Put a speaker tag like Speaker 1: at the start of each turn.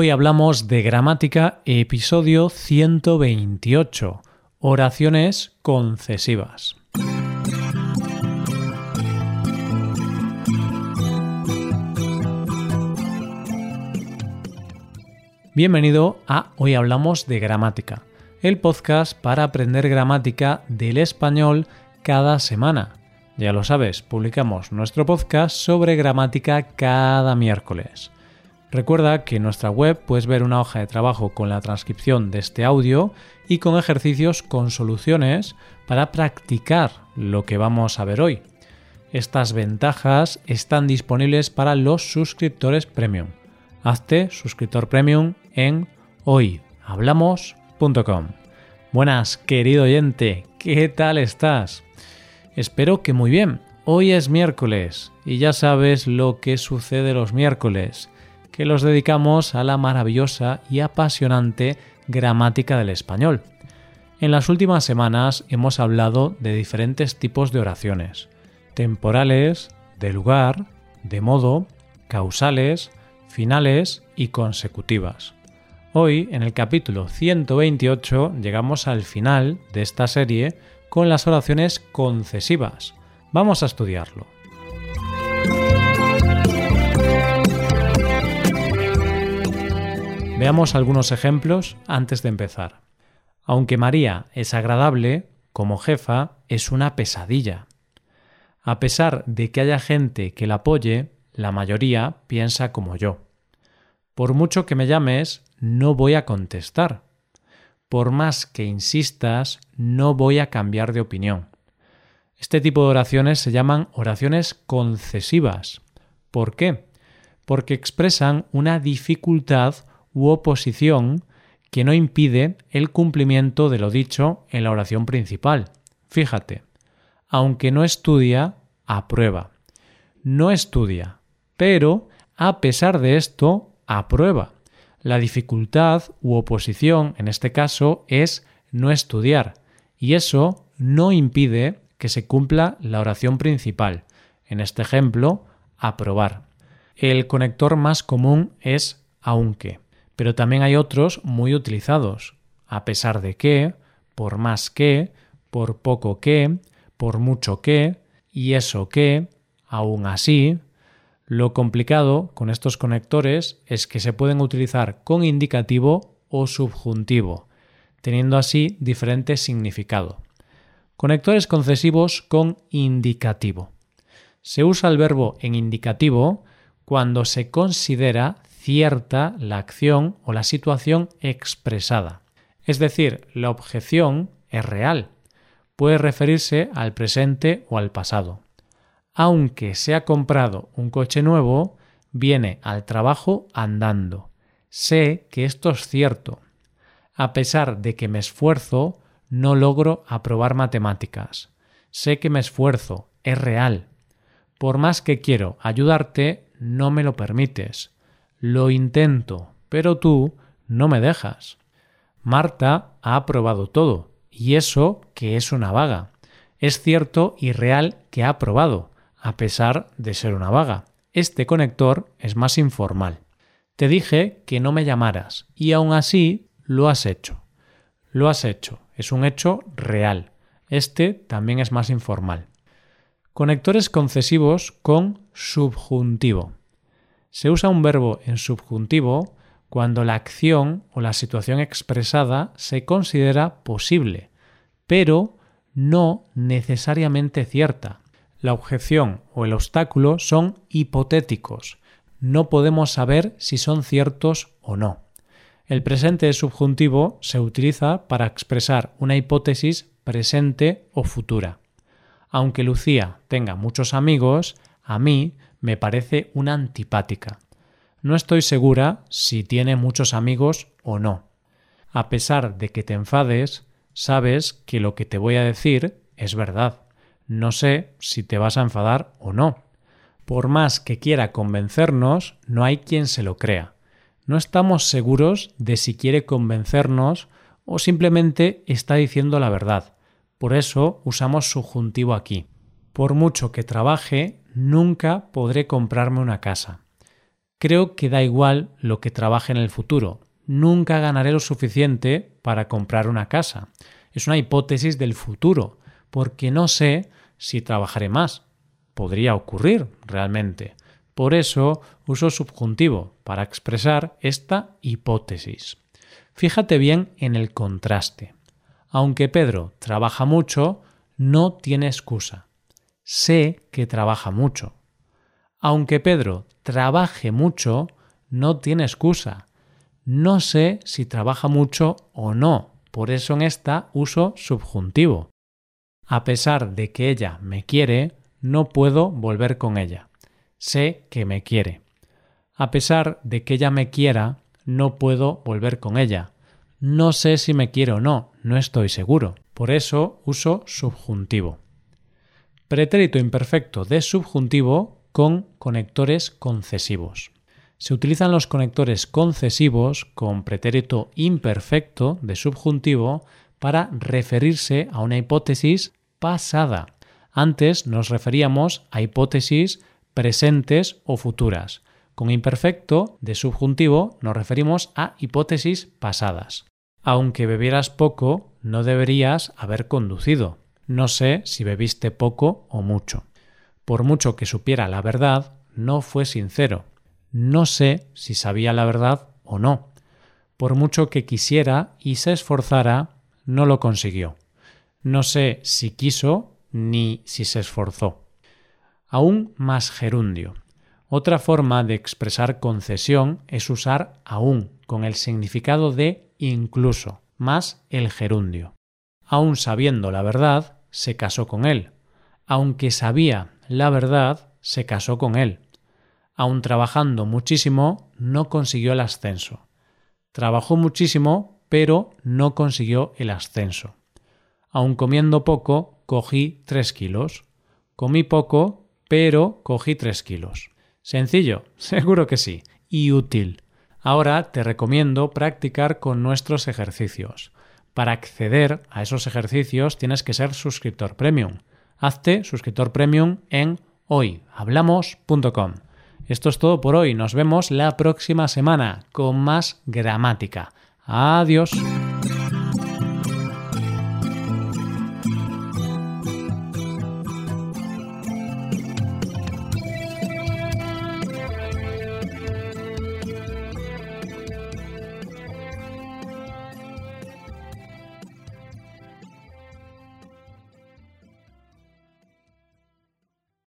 Speaker 1: Hoy hablamos de gramática, episodio 128, oraciones concesivas. Bienvenido a Hoy Hablamos de Gramática, el podcast para aprender gramática del español cada semana. Ya lo sabes, publicamos nuestro podcast sobre gramática cada miércoles. Recuerda que en nuestra web puedes ver una hoja de trabajo con la transcripción de este audio y con ejercicios con soluciones para practicar lo que vamos a ver hoy. Estas ventajas están disponibles para los suscriptores premium. Hazte suscriptor premium en hoyhablamos.com. Buenas, querido oyente, ¿qué tal estás? Espero que muy bien. Hoy es miércoles y ya sabes lo que sucede los miércoles que los dedicamos a la maravillosa y apasionante gramática del español. En las últimas semanas hemos hablado de diferentes tipos de oraciones, temporales, de lugar, de modo, causales, finales y consecutivas. Hoy, en el capítulo 128, llegamos al final de esta serie con las oraciones concesivas. Vamos a estudiarlo. Veamos algunos ejemplos antes de empezar. Aunque María es agradable, como jefa es una pesadilla. A pesar de que haya gente que la apoye, la mayoría piensa como yo. Por mucho que me llames, no voy a contestar. Por más que insistas, no voy a cambiar de opinión. Este tipo de oraciones se llaman oraciones concesivas. ¿Por qué? Porque expresan una dificultad u oposición que no impide el cumplimiento de lo dicho en la oración principal. Fíjate, aunque no estudia, aprueba. No estudia, pero a pesar de esto, aprueba. La dificultad u oposición en este caso es no estudiar, y eso no impide que se cumpla la oración principal, en este ejemplo, aprobar. El conector más común es aunque pero también hay otros muy utilizados, a pesar de que, por más que, por poco que, por mucho que, y eso que, aún así. Lo complicado con estos conectores es que se pueden utilizar con indicativo o subjuntivo, teniendo así diferente significado. Conectores concesivos con indicativo. Se usa el verbo en indicativo cuando se considera cierta la acción o la situación expresada. Es decir, la objeción es real. Puede referirse al presente o al pasado. Aunque se ha comprado un coche nuevo, viene al trabajo andando. Sé que esto es cierto. A pesar de que me esfuerzo, no logro aprobar matemáticas. Sé que me esfuerzo, es real. Por más que quiero ayudarte, no me lo permites. Lo intento, pero tú no me dejas. Marta ha aprobado todo, y eso que es una vaga. Es cierto y real que ha aprobado, a pesar de ser una vaga. Este conector es más informal. Te dije que no me llamaras, y aún así lo has hecho. Lo has hecho, es un hecho real. Este también es más informal. Conectores concesivos con subjuntivo. Se usa un verbo en subjuntivo cuando la acción o la situación expresada se considera posible, pero no necesariamente cierta. La objeción o el obstáculo son hipotéticos. No podemos saber si son ciertos o no. El presente subjuntivo se utiliza para expresar una hipótesis presente o futura. Aunque Lucía tenga muchos amigos, a mí me parece una antipática. No estoy segura si tiene muchos amigos o no. A pesar de que te enfades, sabes que lo que te voy a decir es verdad. No sé si te vas a enfadar o no. Por más que quiera convencernos, no hay quien se lo crea. No estamos seguros de si quiere convencernos o simplemente está diciendo la verdad. Por eso usamos subjuntivo aquí. Por mucho que trabaje, nunca podré comprarme una casa. Creo que da igual lo que trabaje en el futuro. Nunca ganaré lo suficiente para comprar una casa. Es una hipótesis del futuro, porque no sé si trabajaré más. Podría ocurrir realmente. Por eso uso subjuntivo para expresar esta hipótesis. Fíjate bien en el contraste. Aunque Pedro trabaja mucho, no tiene excusa. Sé que trabaja mucho. Aunque Pedro trabaje mucho, no tiene excusa. No sé si trabaja mucho o no, por eso en esta uso subjuntivo. A pesar de que ella me quiere, no puedo volver con ella. Sé que me quiere. A pesar de que ella me quiera, no puedo volver con ella. No sé si me quiere o no, no estoy seguro. Por eso uso subjuntivo. Pretérito imperfecto de subjuntivo con conectores concesivos. Se utilizan los conectores concesivos con pretérito imperfecto de subjuntivo para referirse a una hipótesis pasada. Antes nos referíamos a hipótesis presentes o futuras. Con imperfecto de subjuntivo nos referimos a hipótesis pasadas. Aunque bebieras poco, no deberías haber conducido. No sé si bebiste poco o mucho. Por mucho que supiera la verdad, no fue sincero. No sé si sabía la verdad o no. Por mucho que quisiera y se esforzara, no lo consiguió. No sé si quiso ni si se esforzó. Aún más gerundio. Otra forma de expresar concesión es usar aún con el significado de incluso, más el gerundio. Aún sabiendo la verdad, se casó con él. Aunque sabía la verdad, se casó con él. Aún trabajando muchísimo, no consiguió el ascenso. Trabajó muchísimo, pero no consiguió el ascenso. Aun comiendo poco, cogí tres kilos. Comí poco, pero cogí tres kilos. Sencillo, seguro que sí, y útil. Ahora te recomiendo practicar con nuestros ejercicios. Para acceder a esos ejercicios tienes que ser suscriptor premium. Hazte suscriptor premium en hoyhablamos.com. Esto es todo por hoy. Nos vemos la próxima semana con más gramática. Adiós.